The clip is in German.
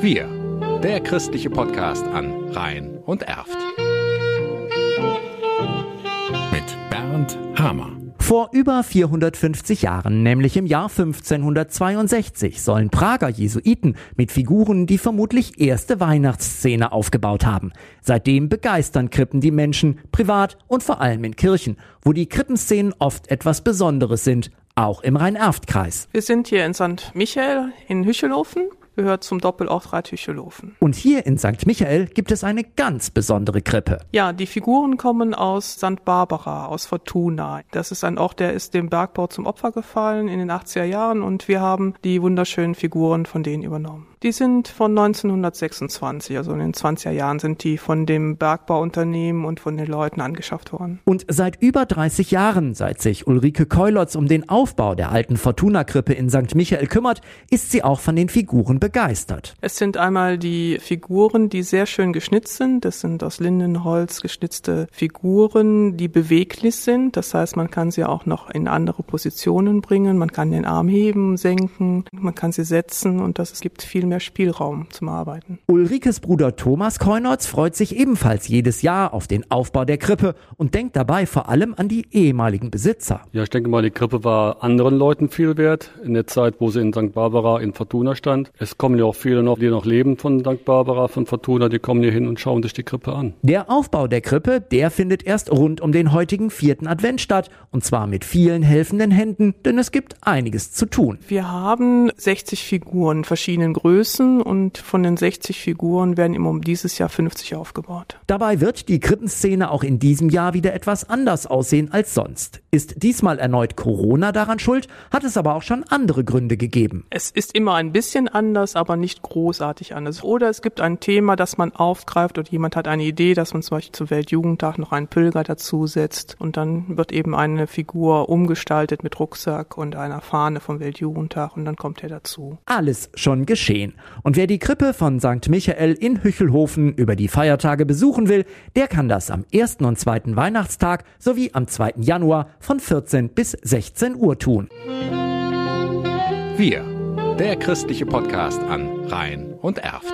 Wir, der christliche Podcast an Rhein und Erft. Mit Bernd Hamer. Vor über 450 Jahren, nämlich im Jahr 1562, sollen Prager Jesuiten mit Figuren die vermutlich erste Weihnachtsszene aufgebaut haben. Seitdem begeistern Krippen die Menschen, privat und vor allem in Kirchen, wo die Krippenszenen oft etwas Besonderes sind, auch im Rhein-Erft-Kreis. Wir sind hier in St. Michael in Hüchelhofen gehört zum Doppelort Hüchelhofen. Und hier in St. Michael gibt es eine ganz besondere Krippe. Ja, die Figuren kommen aus St. Barbara, aus Fortuna. Das ist ein Ort, der ist dem Bergbau zum Opfer gefallen in den 80er Jahren und wir haben die wunderschönen Figuren von denen übernommen. Die sind von 1926, also in den 20er Jahren sind die von dem Bergbauunternehmen und von den Leuten angeschafft worden. Und seit über 30 Jahren, seit sich Ulrike Keulotz um den Aufbau der alten Fortuna-Krippe in St. Michael kümmert, ist sie auch von den Figuren begeistert. Es sind einmal die Figuren, die sehr schön geschnitzt sind. Das sind aus Lindenholz geschnitzte Figuren, die beweglich sind. Das heißt, man kann sie auch noch in andere Positionen bringen. Man kann den Arm heben, senken, man kann sie setzen und das gibt viel mehr Spielraum zum Arbeiten. Ulrikes Bruder Thomas Keunotz freut sich ebenfalls jedes Jahr auf den Aufbau der Krippe und denkt dabei vor allem an die ehemaligen Besitzer. Ja, ich denke mal, die Krippe war anderen Leuten viel wert in der Zeit, wo sie in St. Barbara in Fortuna stand. Es kommen ja auch viele noch, die noch leben von St. Barbara, von Fortuna, die kommen hier hin und schauen sich die Krippe an. Der Aufbau der Krippe, der findet erst rund um den heutigen vierten Advent statt und zwar mit vielen helfenden Händen, denn es gibt einiges zu tun. Wir haben 60 Figuren verschiedenen Größen Größen und von den 60 Figuren werden im um dieses Jahr 50 aufgebaut. Dabei wird die Krippenszene auch in diesem Jahr wieder etwas anders aussehen als sonst. Ist diesmal erneut Corona daran schuld, hat es aber auch schon andere Gründe gegeben. Es ist immer ein bisschen anders, aber nicht großartig anders. Oder es gibt ein Thema, das man aufgreift und jemand hat eine Idee, dass man zum Beispiel zum Weltjugendtag noch einen Pilger dazusetzt und dann wird eben eine Figur umgestaltet mit Rucksack und einer Fahne vom Weltjugendtag und dann kommt er dazu. Alles schon geschehen gehen. Und wer die Krippe von St. Michael in Hüchelhofen über die Feiertage besuchen will, der kann das am ersten und zweiten Weihnachtstag sowie am 2. Januar von 14 bis 16 Uhr tun. Wir, der christliche Podcast an Rhein und Erft.